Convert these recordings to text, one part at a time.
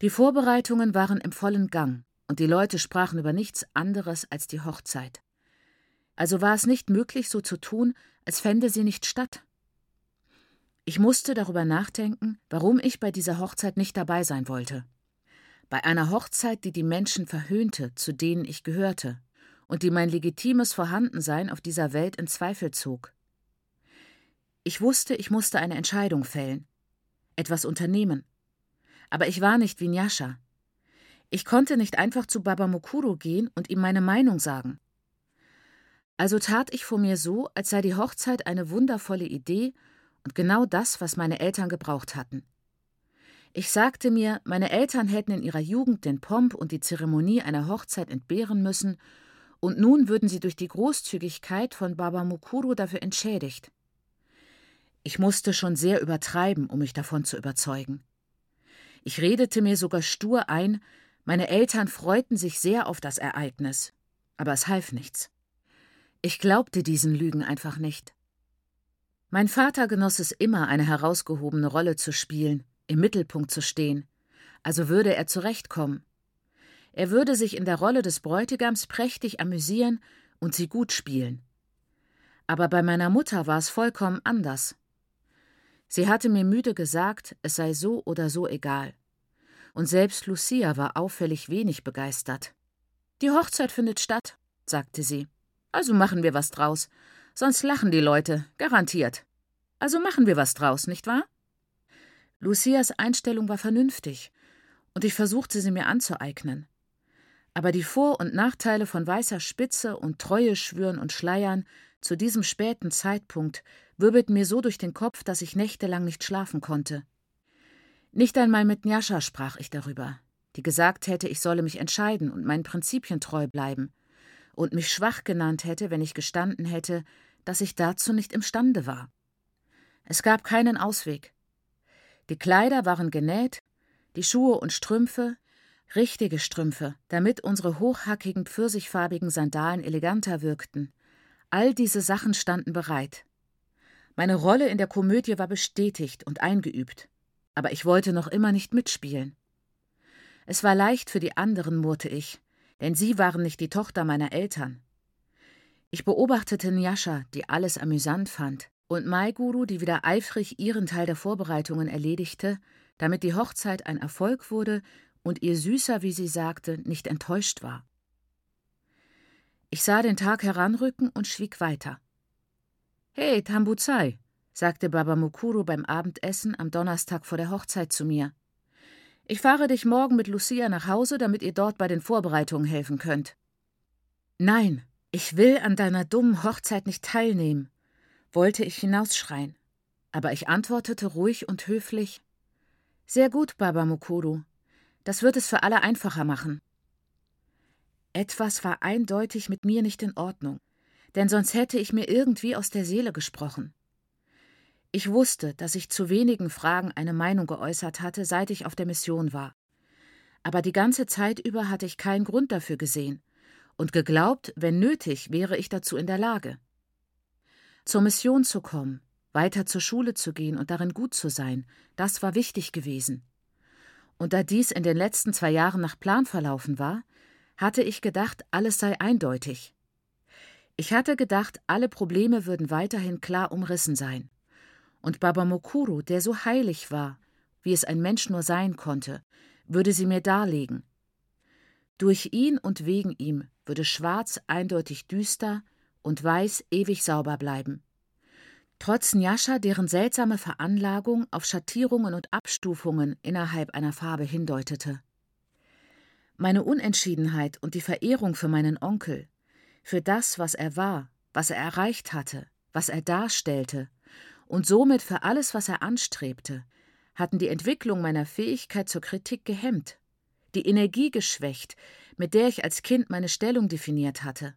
Die Vorbereitungen waren im vollen Gang, und die Leute sprachen über nichts anderes als die Hochzeit. Also war es nicht möglich, so zu tun, als fände sie nicht statt. Ich musste darüber nachdenken, warum ich bei dieser Hochzeit nicht dabei sein wollte. Bei einer Hochzeit, die die Menschen verhöhnte, zu denen ich gehörte, und die mein legitimes Vorhandensein auf dieser Welt in Zweifel zog. Ich wusste, ich musste eine Entscheidung fällen, etwas unternehmen. Aber ich war nicht wie Nyasha. Ich konnte nicht einfach zu Baba Mukuro gehen und ihm meine Meinung sagen. Also tat ich vor mir so, als sei die Hochzeit eine wundervolle Idee und genau das, was meine Eltern gebraucht hatten. Ich sagte mir, meine Eltern hätten in ihrer Jugend den Pomp und die Zeremonie einer Hochzeit entbehren müssen, und nun würden sie durch die Großzügigkeit von Baba Mukuro dafür entschädigt. Ich musste schon sehr übertreiben, um mich davon zu überzeugen. Ich redete mir sogar stur ein, meine Eltern freuten sich sehr auf das Ereignis, aber es half nichts. Ich glaubte diesen Lügen einfach nicht. Mein Vater genoss es immer, eine herausgehobene Rolle zu spielen, im Mittelpunkt zu stehen, also würde er zurechtkommen. Er würde sich in der Rolle des Bräutigams prächtig amüsieren und sie gut spielen. Aber bei meiner Mutter war es vollkommen anders. Sie hatte mir müde gesagt, es sei so oder so egal. Und selbst Lucia war auffällig wenig begeistert. Die Hochzeit findet statt, sagte sie. Also machen wir was draus. Sonst lachen die Leute, garantiert. Also machen wir was draus, nicht wahr? Lucias Einstellung war vernünftig, und ich versuchte sie mir anzueignen. Aber die Vor- und Nachteile von weißer Spitze und Treue schwören und Schleiern zu diesem späten Zeitpunkt wirbelten mir so durch den Kopf, dass ich nächtelang nicht schlafen konnte. Nicht einmal mit Njascha sprach ich darüber, die gesagt hätte, ich solle mich entscheiden und meinen Prinzipien treu bleiben, und mich schwach genannt hätte, wenn ich gestanden hätte, dass ich dazu nicht imstande war. Es gab keinen Ausweg. Die Kleider waren genäht, die Schuhe und Strümpfe, richtige Strümpfe, damit unsere hochhackigen pfirsichfarbigen Sandalen eleganter wirkten. All diese Sachen standen bereit. Meine Rolle in der Komödie war bestätigt und eingeübt, aber ich wollte noch immer nicht mitspielen. Es war leicht für die anderen, murrte ich, denn sie waren nicht die Tochter meiner Eltern. Ich beobachtete Nyasha, die alles amüsant fand, und Maiguru, die wieder eifrig ihren Teil der Vorbereitungen erledigte, damit die Hochzeit ein Erfolg wurde und ihr Süßer, wie sie sagte, nicht enttäuscht war. Ich sah den Tag heranrücken und schwieg weiter. Hey, Tambuzai, sagte Baba Mukuru beim Abendessen am Donnerstag vor der Hochzeit zu mir. Ich fahre dich morgen mit Lucia nach Hause, damit ihr dort bei den Vorbereitungen helfen könnt. Nein, ich will an deiner dummen Hochzeit nicht teilnehmen, wollte ich hinausschreien, aber ich antwortete ruhig und höflich Sehr gut, Baba Mukuru. Das wird es für alle einfacher machen. Etwas war eindeutig mit mir nicht in Ordnung, denn sonst hätte ich mir irgendwie aus der Seele gesprochen. Ich wusste, dass ich zu wenigen Fragen eine Meinung geäußert hatte, seit ich auf der Mission war. Aber die ganze Zeit über hatte ich keinen Grund dafür gesehen und geglaubt, wenn nötig, wäre ich dazu in der Lage zur Mission zu kommen, weiter zur Schule zu gehen und darin gut zu sein, das war wichtig gewesen. Und da dies in den letzten zwei Jahren nach Plan verlaufen war, hatte ich gedacht, alles sei eindeutig. Ich hatte gedacht, alle Probleme würden weiterhin klar umrissen sein. Und Baba Mokuru, der so heilig war, wie es ein Mensch nur sein konnte, würde sie mir darlegen. Durch ihn und wegen ihm würde Schwarz eindeutig düster, und Weiß ewig sauber bleiben. Trotz Njascha, deren seltsame Veranlagung auf Schattierungen und Abstufungen innerhalb einer Farbe hindeutete. Meine Unentschiedenheit und die Verehrung für meinen Onkel, für das, was er war, was er erreicht hatte, was er darstellte, und somit für alles, was er anstrebte, hatten die Entwicklung meiner Fähigkeit zur Kritik gehemmt, die Energie geschwächt, mit der ich als Kind meine Stellung definiert hatte.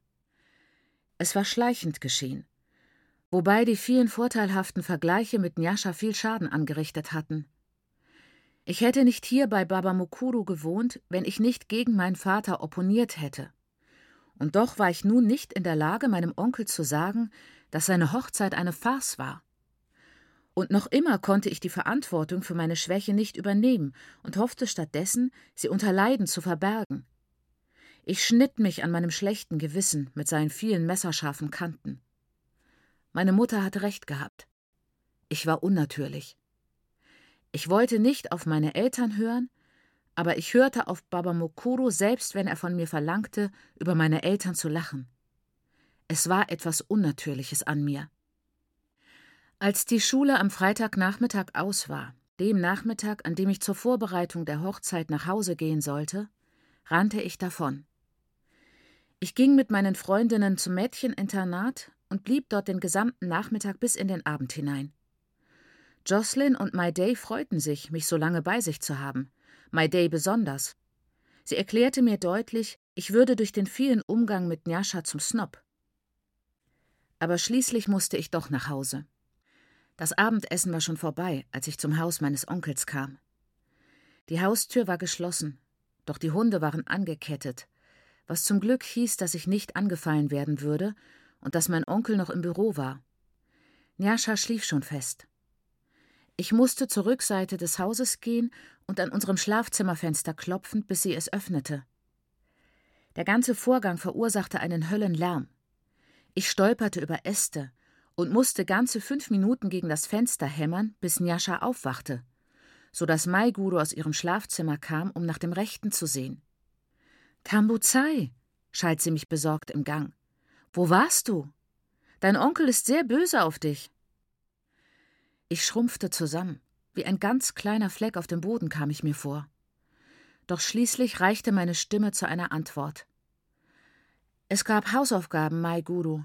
Es war schleichend geschehen, wobei die vielen vorteilhaften Vergleiche mit Nyasha viel Schaden angerichtet hatten. Ich hätte nicht hier bei Baba Mukuru gewohnt, wenn ich nicht gegen meinen Vater opponiert hätte. Und doch war ich nun nicht in der Lage, meinem Onkel zu sagen, dass seine Hochzeit eine Farce war. Und noch immer konnte ich die Verantwortung für meine Schwäche nicht übernehmen und hoffte stattdessen, sie unter Leiden zu verbergen. Ich schnitt mich an meinem schlechten Gewissen mit seinen vielen messerscharfen Kanten. Meine Mutter hatte recht gehabt. Ich war unnatürlich. Ich wollte nicht auf meine Eltern hören, aber ich hörte auf Baba Mokuro, selbst wenn er von mir verlangte, über meine Eltern zu lachen. Es war etwas Unnatürliches an mir. Als die Schule am Freitagnachmittag aus war, dem Nachmittag, an dem ich zur Vorbereitung der Hochzeit nach Hause gehen sollte, rannte ich davon. Ich ging mit meinen Freundinnen zum Mädcheninternat und blieb dort den gesamten Nachmittag bis in den Abend hinein. Jocelyn und My Day freuten sich, mich so lange bei sich zu haben, My Day besonders. Sie erklärte mir deutlich, ich würde durch den vielen Umgang mit Njascha zum Snob. Aber schließlich musste ich doch nach Hause. Das Abendessen war schon vorbei, als ich zum Haus meines Onkels kam. Die Haustür war geschlossen, doch die Hunde waren angekettet, was zum Glück hieß, dass ich nicht angefallen werden würde und dass mein Onkel noch im Büro war. Njascha schlief schon fest. Ich musste zur Rückseite des Hauses gehen und an unserem Schlafzimmerfenster klopfen, bis sie es öffnete. Der ganze Vorgang verursachte einen Höllenlärm. Ich stolperte über Äste, und musste ganze fünf Minuten gegen das Fenster hämmern, bis Njascha aufwachte, so dass Maiguru aus ihrem Schlafzimmer kam, um nach dem Rechten zu sehen. Tambuzai, schalt sie mich besorgt im Gang. Wo warst du? Dein Onkel ist sehr böse auf dich. Ich schrumpfte zusammen. Wie ein ganz kleiner Fleck auf dem Boden kam ich mir vor. Doch schließlich reichte meine Stimme zu einer Antwort. Es gab Hausaufgaben, Mai Guru.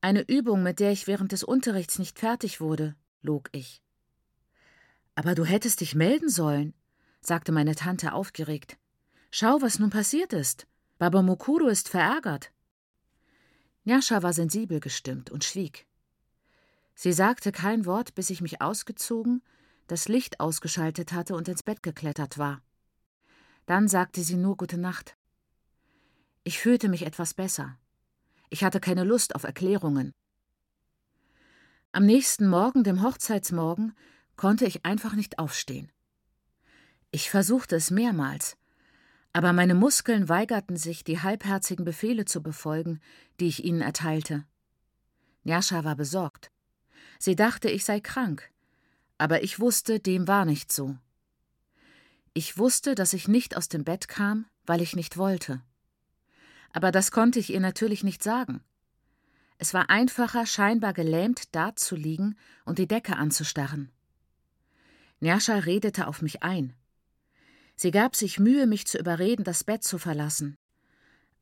Eine Übung, mit der ich während des Unterrichts nicht fertig wurde, log ich. Aber du hättest dich melden sollen, sagte meine Tante aufgeregt. Schau, was nun passiert ist. Baba Mukuru ist verärgert. Nyasha war sensibel gestimmt und schwieg. Sie sagte kein Wort, bis ich mich ausgezogen, das Licht ausgeschaltet hatte und ins Bett geklettert war. Dann sagte sie nur Gute Nacht. Ich fühlte mich etwas besser. Ich hatte keine Lust auf Erklärungen. Am nächsten Morgen, dem Hochzeitsmorgen, konnte ich einfach nicht aufstehen. Ich versuchte es mehrmals, aber meine Muskeln weigerten sich, die halbherzigen Befehle zu befolgen, die ich ihnen erteilte. Njascha war besorgt. Sie dachte, ich sei krank, aber ich wusste, dem war nicht so. Ich wusste, dass ich nicht aus dem Bett kam, weil ich nicht wollte aber das konnte ich ihr natürlich nicht sagen. Es war einfacher, scheinbar gelähmt dazuliegen und die Decke anzustarren. Njascha redete auf mich ein. Sie gab sich Mühe, mich zu überreden, das Bett zu verlassen.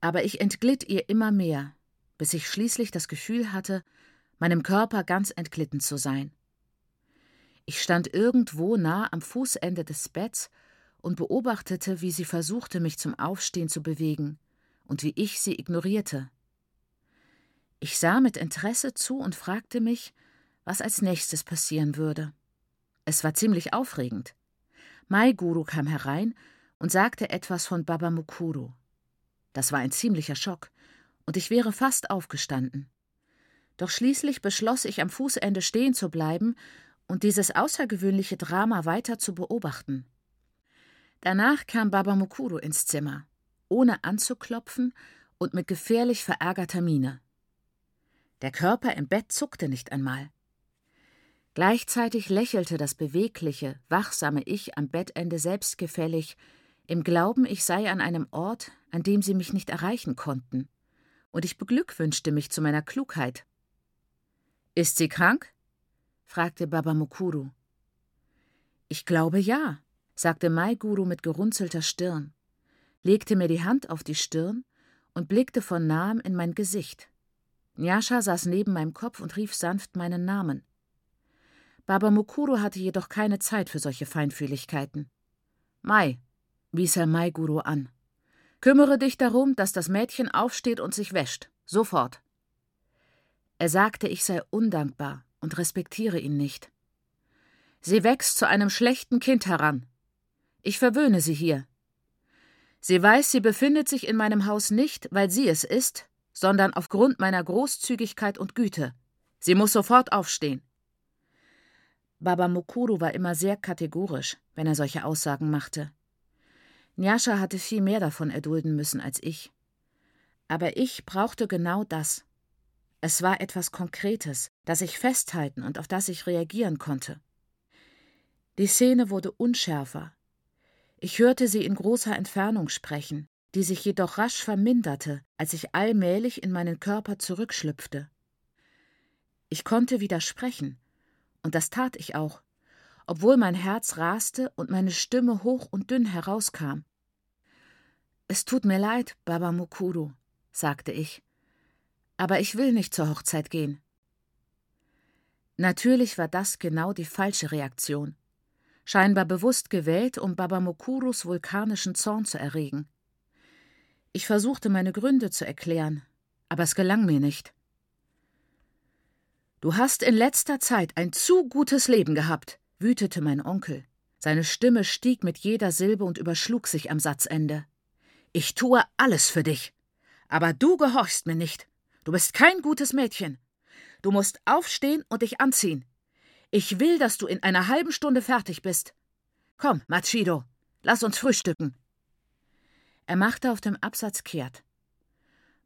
Aber ich entglitt ihr immer mehr, bis ich schließlich das Gefühl hatte, meinem Körper ganz entglitten zu sein. Ich stand irgendwo nah am Fußende des Betts und beobachtete, wie sie versuchte, mich zum Aufstehen zu bewegen und wie ich sie ignorierte. Ich sah mit Interesse zu und fragte mich, was als nächstes passieren würde. Es war ziemlich aufregend. Mai Guru kam herein und sagte etwas von Baba Mukuru. Das war ein ziemlicher Schock, und ich wäre fast aufgestanden. Doch schließlich beschloss ich, am Fußende stehen zu bleiben und dieses außergewöhnliche Drama weiter zu beobachten. Danach kam Baba Mukuru ins Zimmer ohne anzuklopfen und mit gefährlich verärgerter Miene. Der Körper im Bett zuckte nicht einmal. Gleichzeitig lächelte das bewegliche, wachsame Ich am Bettende selbstgefällig, im Glauben, ich sei an einem Ort, an dem sie mich nicht erreichen konnten, und ich beglückwünschte mich zu meiner Klugheit. Ist sie krank? fragte Baba Mukuru. Ich glaube ja, sagte Maiguru mit gerunzelter Stirn legte mir die Hand auf die Stirn und blickte von nahem in mein Gesicht. Nyasha saß neben meinem Kopf und rief sanft meinen Namen. Baba Mukuru hatte jedoch keine Zeit für solche Feinfühligkeiten. Mai, wies er Mai Guru an. Kümmere dich darum, dass das Mädchen aufsteht und sich wäscht. Sofort. Er sagte, ich sei undankbar und respektiere ihn nicht. Sie wächst zu einem schlechten Kind heran. Ich verwöhne sie hier. Sie weiß, sie befindet sich in meinem Haus nicht, weil sie es ist, sondern aufgrund meiner Großzügigkeit und Güte. Sie muss sofort aufstehen. Baba Mukuru war immer sehr kategorisch, wenn er solche Aussagen machte. Nyasha hatte viel mehr davon erdulden müssen als ich. Aber ich brauchte genau das. Es war etwas Konkretes, das ich festhalten und auf das ich reagieren konnte. Die Szene wurde unschärfer. Ich hörte sie in großer Entfernung sprechen, die sich jedoch rasch verminderte, als ich allmählich in meinen Körper zurückschlüpfte. Ich konnte widersprechen, und das tat ich auch, obwohl mein Herz raste und meine Stimme hoch und dünn herauskam. Es tut mir leid, Baba Mukuru, sagte ich, aber ich will nicht zur Hochzeit gehen. Natürlich war das genau die falsche Reaktion. Scheinbar bewusst gewählt, um Baba Mukurus vulkanischen Zorn zu erregen. Ich versuchte meine Gründe zu erklären, aber es gelang mir nicht. Du hast in letzter Zeit ein zu gutes Leben gehabt, wütete mein Onkel. Seine Stimme stieg mit jeder Silbe und überschlug sich am Satzende. Ich tue alles für dich. Aber du gehorchst mir nicht. Du bist kein gutes Mädchen. Du musst aufstehen und dich anziehen. Ich will, dass du in einer halben Stunde fertig bist. Komm, Machido, lass uns frühstücken. Er machte auf dem Absatz kehrt.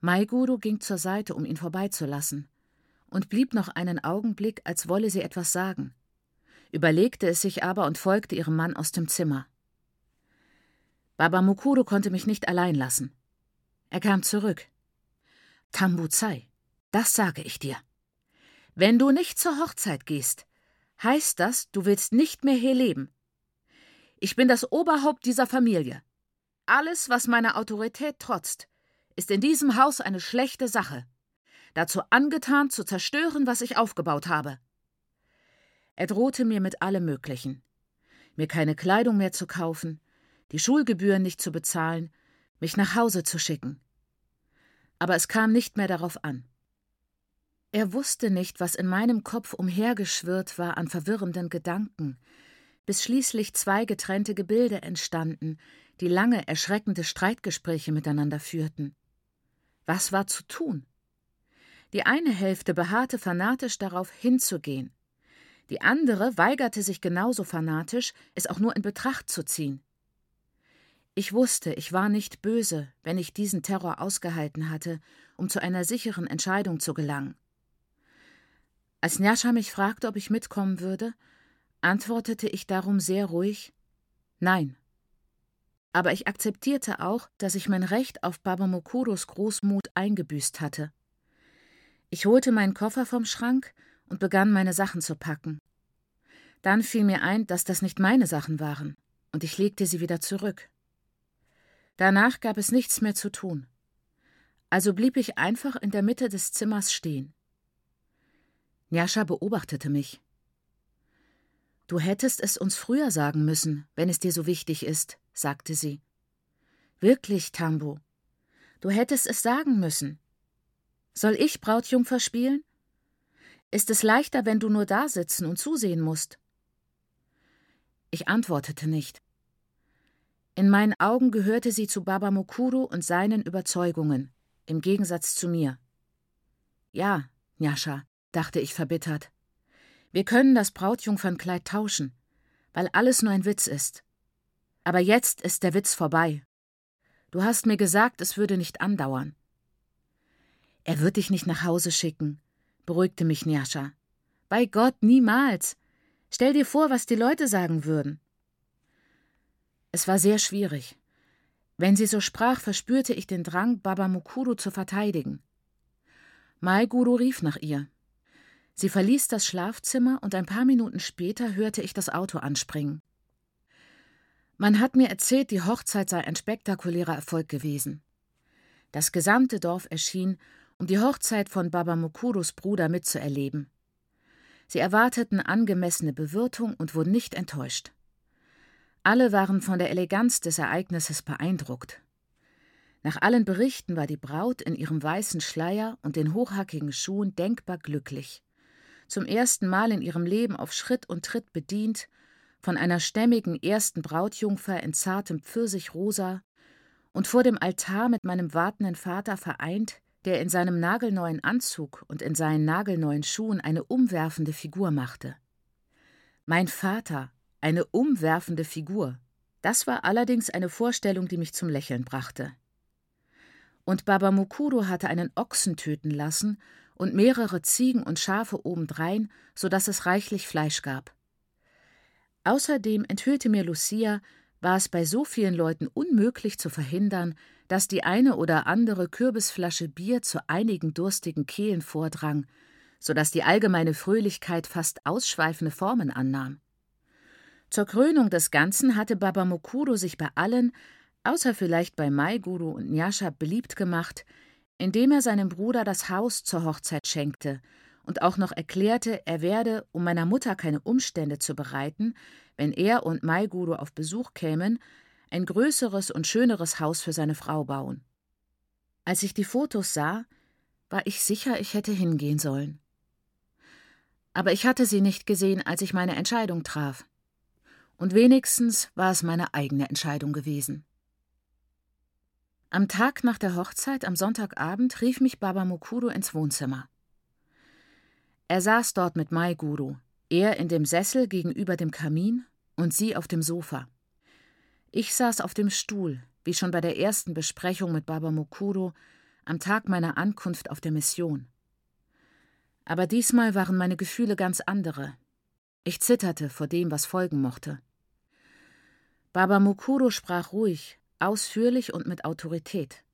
Maiguru ging zur Seite, um ihn vorbeizulassen und blieb noch einen Augenblick, als wolle sie etwas sagen, überlegte es sich aber und folgte ihrem Mann aus dem Zimmer. Baba Mukuru konnte mich nicht allein lassen. Er kam zurück. Tambuzai, das sage ich dir. Wenn du nicht zur Hochzeit gehst, heißt das, du willst nicht mehr hier leben. Ich bin das Oberhaupt dieser Familie. Alles, was meiner Autorität trotzt, ist in diesem Haus eine schlechte Sache dazu angetan, zu zerstören, was ich aufgebaut habe. Er drohte mir mit allem Möglichen. Mir keine Kleidung mehr zu kaufen, die Schulgebühren nicht zu bezahlen, mich nach Hause zu schicken. Aber es kam nicht mehr darauf an. Er wusste nicht, was in meinem Kopf umhergeschwirrt war an verwirrenden Gedanken, bis schließlich zwei getrennte Gebilde entstanden, die lange erschreckende Streitgespräche miteinander führten. Was war zu tun? Die eine Hälfte beharrte fanatisch darauf, hinzugehen. Die andere weigerte sich genauso fanatisch, es auch nur in Betracht zu ziehen. Ich wusste, ich war nicht böse, wenn ich diesen Terror ausgehalten hatte, um zu einer sicheren Entscheidung zu gelangen. Als Njascha mich fragte, ob ich mitkommen würde, antwortete ich darum sehr ruhig Nein. Aber ich akzeptierte auch, dass ich mein Recht auf Baba Mokuros Großmut eingebüßt hatte. Ich holte meinen Koffer vom Schrank und begann, meine Sachen zu packen. Dann fiel mir ein, dass das nicht meine Sachen waren, und ich legte sie wieder zurück. Danach gab es nichts mehr zu tun. Also blieb ich einfach in der Mitte des Zimmers stehen. Njascha beobachtete mich. Du hättest es uns früher sagen müssen, wenn es dir so wichtig ist, sagte sie. Wirklich, Tambo. Du hättest es sagen müssen. Soll ich Brautjungfer spielen? Ist es leichter, wenn du nur da sitzen und zusehen musst? Ich antwortete nicht. In meinen Augen gehörte sie zu Baba Mukuru und seinen Überzeugungen, im Gegensatz zu mir. Ja, Njascha, dachte ich verbittert. Wir können das Brautjungfernkleid tauschen, weil alles nur ein Witz ist. Aber jetzt ist der Witz vorbei. Du hast mir gesagt, es würde nicht andauern. Er wird dich nicht nach Hause schicken, beruhigte mich Njascha. Bei Gott, niemals. Stell dir vor, was die Leute sagen würden. Es war sehr schwierig. Wenn sie so sprach, verspürte ich den Drang, Baba Mukuru zu verteidigen. Maiguru rief nach ihr. Sie verließ das Schlafzimmer und ein paar Minuten später hörte ich das Auto anspringen. Man hat mir erzählt, die Hochzeit sei ein spektakulärer Erfolg gewesen. Das gesamte Dorf erschien um die Hochzeit von Baba Mukurus Bruder mitzuerleben. Sie erwarteten angemessene Bewirtung und wurden nicht enttäuscht. Alle waren von der Eleganz des Ereignisses beeindruckt. Nach allen Berichten war die Braut in ihrem weißen Schleier und den hochhackigen Schuhen denkbar glücklich. Zum ersten Mal in ihrem Leben auf Schritt und Tritt bedient, von einer stämmigen ersten Brautjungfer in zartem Pfirsichrosa und vor dem Altar mit meinem wartenden Vater vereint, der in seinem nagelneuen Anzug und in seinen nagelneuen Schuhen eine umwerfende Figur machte. Mein Vater, eine umwerfende Figur. Das war allerdings eine Vorstellung, die mich zum Lächeln brachte. Und Baba Mukuro hatte einen Ochsen töten lassen und mehrere Ziegen und Schafe obendrein, so dass es reichlich Fleisch gab. Außerdem enthüllte mir Lucia, war es bei so vielen Leuten unmöglich zu verhindern, dass die eine oder andere Kürbisflasche Bier zu einigen durstigen Kehlen vordrang, so dass die allgemeine Fröhlichkeit fast ausschweifende Formen annahm. Zur Krönung des Ganzen hatte Baba Mukuro sich bei allen, außer vielleicht bei Maiguru und Nyasha, beliebt gemacht, indem er seinem Bruder das Haus zur Hochzeit schenkte und auch noch erklärte, er werde, um meiner Mutter keine Umstände zu bereiten, wenn er und Maiguru auf Besuch kämen, ein größeres und schöneres Haus für seine Frau bauen. Als ich die Fotos sah, war ich sicher, ich hätte hingehen sollen. Aber ich hatte sie nicht gesehen, als ich meine Entscheidung traf. Und wenigstens war es meine eigene Entscheidung gewesen. Am Tag nach der Hochzeit, am Sonntagabend, rief mich Baba Mukuro ins Wohnzimmer. Er saß dort mit Mai Guru, er in dem Sessel gegenüber dem Kamin und sie auf dem Sofa. Ich saß auf dem Stuhl, wie schon bei der ersten Besprechung mit Baba Mukuro am Tag meiner Ankunft auf der Mission. Aber diesmal waren meine Gefühle ganz andere. Ich zitterte vor dem, was folgen mochte. Baba Mukuro sprach ruhig, ausführlich und mit Autorität.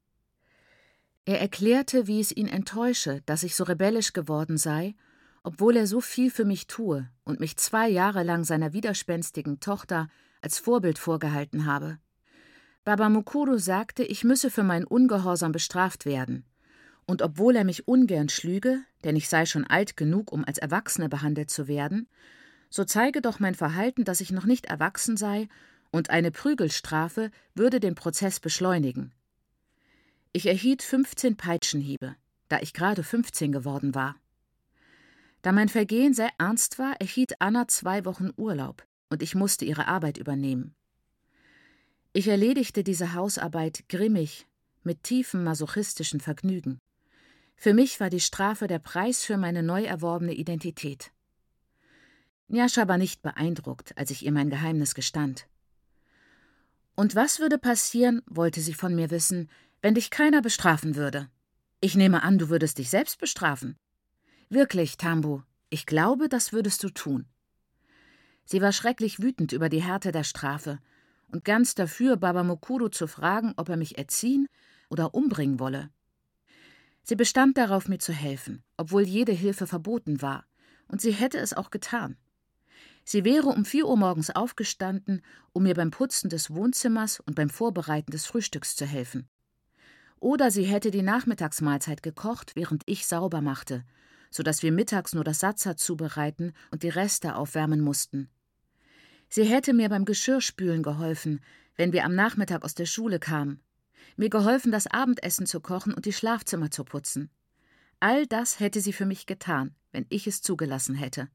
Er erklärte, wie es ihn enttäusche, dass ich so rebellisch geworden sei, obwohl er so viel für mich tue und mich zwei Jahre lang seiner widerspenstigen Tochter als Vorbild vorgehalten habe. Baba Mukuru sagte, ich müsse für meinen Ungehorsam bestraft werden. Und obwohl er mich ungern schlüge, denn ich sei schon alt genug, um als Erwachsene behandelt zu werden, so zeige doch mein Verhalten, dass ich noch nicht erwachsen sei und eine Prügelstrafe würde den Prozess beschleunigen. Ich erhielt 15 Peitschenhiebe, da ich gerade 15 geworden war. Da mein Vergehen sehr ernst war, erhielt Anna zwei Wochen Urlaub und ich musste ihre Arbeit übernehmen. Ich erledigte diese Hausarbeit grimmig, mit tiefem masochistischen Vergnügen. Für mich war die Strafe der Preis für meine neu erworbene Identität. Njascha war nicht beeindruckt, als ich ihr mein Geheimnis gestand. Und was würde passieren, wollte sie von mir wissen, wenn dich keiner bestrafen würde? Ich nehme an, du würdest dich selbst bestrafen. Wirklich, Tambu, ich glaube, das würdest du tun. Sie war schrecklich wütend über die Härte der Strafe und ganz dafür, Baba Mokuro zu fragen, ob er mich erziehen oder umbringen wolle. Sie bestand darauf, mir zu helfen, obwohl jede Hilfe verboten war, und sie hätte es auch getan. Sie wäre um vier Uhr morgens aufgestanden, um mir beim Putzen des Wohnzimmers und beim Vorbereiten des Frühstücks zu helfen. Oder sie hätte die Nachmittagsmahlzeit gekocht, während ich sauber machte, so dass wir mittags nur das Satzer zubereiten und die Reste aufwärmen mussten. Sie hätte mir beim Geschirrspülen geholfen, wenn wir am Nachmittag aus der Schule kamen, mir geholfen, das Abendessen zu kochen und die Schlafzimmer zu putzen. All das hätte sie für mich getan, wenn ich es zugelassen hätte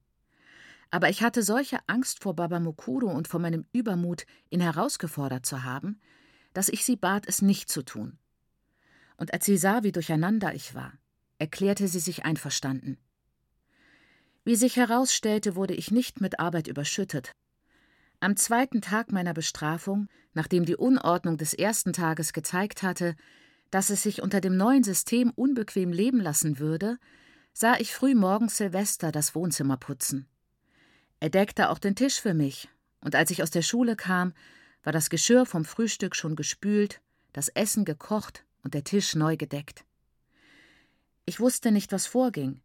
aber ich hatte solche Angst vor Baba Mukuro und vor meinem Übermut, ihn herausgefordert zu haben, dass ich sie bat, es nicht zu tun. Und als sie sah, wie durcheinander ich war, erklärte sie sich einverstanden. Wie sich herausstellte, wurde ich nicht mit Arbeit überschüttet. Am zweiten Tag meiner Bestrafung, nachdem die Unordnung des ersten Tages gezeigt hatte, dass es sich unter dem neuen System unbequem leben lassen würde, sah ich früh morgens Silvester das Wohnzimmer putzen. Er deckte auch den Tisch für mich, und als ich aus der Schule kam, war das Geschirr vom Frühstück schon gespült, das Essen gekocht und der Tisch neu gedeckt. Ich wusste nicht, was vorging.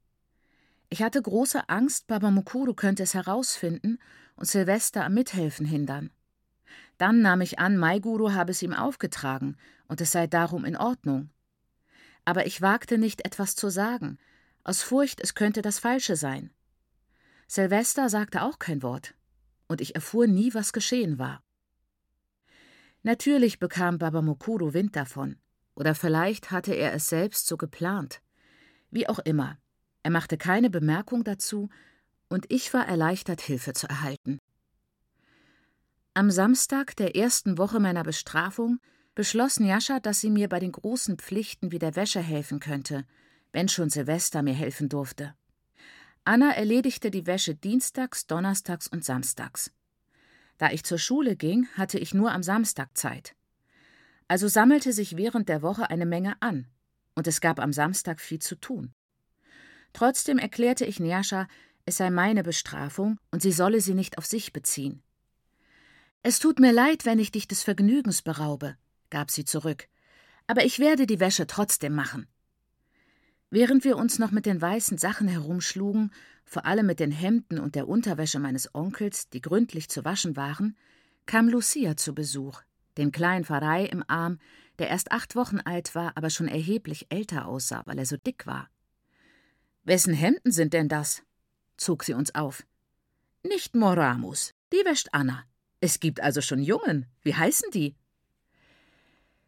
Ich hatte große Angst, Baba Mukuru könnte es herausfinden und Silvester am Mithelfen hindern. Dann nahm ich an, Maiguru habe es ihm aufgetragen und es sei darum in Ordnung. Aber ich wagte nicht, etwas zu sagen, aus Furcht, es könnte das Falsche sein. Silvester sagte auch kein Wort, und ich erfuhr nie, was geschehen war. Natürlich bekam Baba Mokuro Wind davon, oder vielleicht hatte er es selbst so geplant. Wie auch immer, er machte keine Bemerkung dazu, und ich war erleichtert, Hilfe zu erhalten. Am Samstag der ersten Woche meiner Bestrafung beschloss Njascha, dass sie mir bei den großen Pflichten wie der Wäsche helfen könnte, wenn schon Silvester mir helfen durfte. Anna erledigte die Wäsche dienstags, donnerstags und samstags. Da ich zur Schule ging, hatte ich nur am Samstag Zeit. Also sammelte sich während der Woche eine Menge an, und es gab am Samstag viel zu tun. Trotzdem erklärte ich Njascha, es sei meine Bestrafung und sie solle sie nicht auf sich beziehen. Es tut mir leid, wenn ich dich des Vergnügens beraube, gab sie zurück, aber ich werde die Wäsche trotzdem machen. Während wir uns noch mit den weißen Sachen herumschlugen, vor allem mit den Hemden und der Unterwäsche meines Onkels, die gründlich zu waschen waren, kam Lucia zu Besuch, den kleinen Pfarrei im Arm, der erst acht Wochen alt war, aber schon erheblich älter aussah, weil er so dick war. Wessen Hemden sind denn das? zog sie uns auf. Nicht Moramus, die wäscht Anna. Es gibt also schon Jungen. Wie heißen die?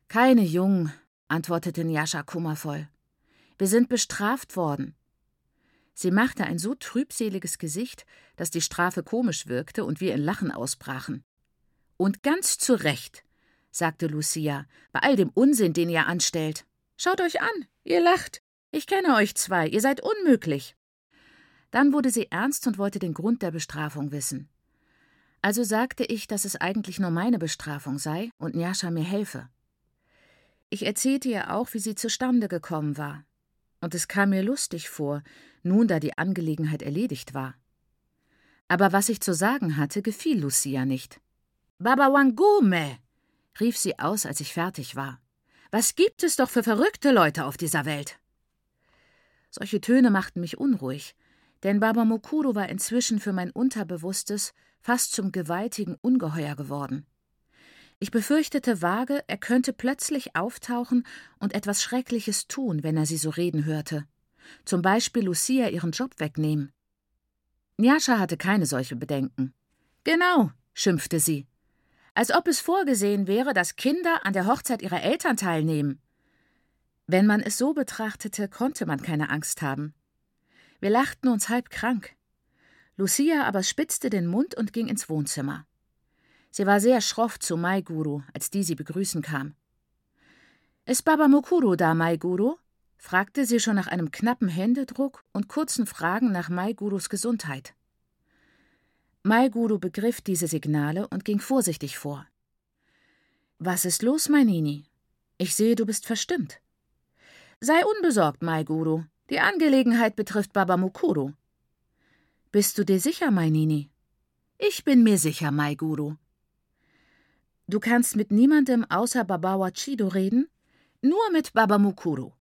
Keine Jungen, antwortete Njascha kummervoll. Wir sind bestraft worden. Sie machte ein so trübseliges Gesicht, dass die Strafe komisch wirkte und wir in Lachen ausbrachen. Und ganz zu Recht, sagte Lucia, bei all dem Unsinn, den ihr anstellt. Schaut euch an, ihr lacht. Ich kenne euch zwei, ihr seid unmöglich. Dann wurde sie ernst und wollte den Grund der Bestrafung wissen. Also sagte ich, dass es eigentlich nur meine Bestrafung sei und Njascha mir helfe. Ich erzählte ihr auch, wie sie zustande gekommen war. Und es kam mir lustig vor, nun da die Angelegenheit erledigt war. Aber was ich zu sagen hatte, gefiel Lucia nicht. Baba Wangume! rief sie aus, als ich fertig war. Was gibt es doch für verrückte Leute auf dieser Welt? Solche Töne machten mich unruhig, denn Baba Mokuro war inzwischen für mein Unterbewusstes fast zum gewaltigen Ungeheuer geworden. Ich befürchtete vage, er könnte plötzlich auftauchen und etwas Schreckliches tun, wenn er sie so reden hörte. Zum Beispiel Lucia ihren Job wegnehmen. Njascha hatte keine solche Bedenken. Genau, schimpfte sie. Als ob es vorgesehen wäre, dass Kinder an der Hochzeit ihrer Eltern teilnehmen. Wenn man es so betrachtete, konnte man keine Angst haben. Wir lachten uns halb krank. Lucia aber spitzte den Mund und ging ins Wohnzimmer. Sie war sehr schroff zu Mai Guru, als die sie begrüßen kam. Ist Baba Mukuru da, Mai Guru? fragte sie schon nach einem knappen Händedruck und kurzen Fragen nach Mai Gurus Gesundheit. Mai Guru begriff diese Signale und ging vorsichtig vor. Was ist los, mein Nini? Ich sehe, du bist verstimmt. Sei unbesorgt, Mai Guru. Die Angelegenheit betrifft Baba Mukuru. Bist du dir sicher, mein Nini? Ich bin mir sicher, Mai Guru. Du kannst mit niemandem außer Baba Wachido reden? Nur mit Baba Mukuru.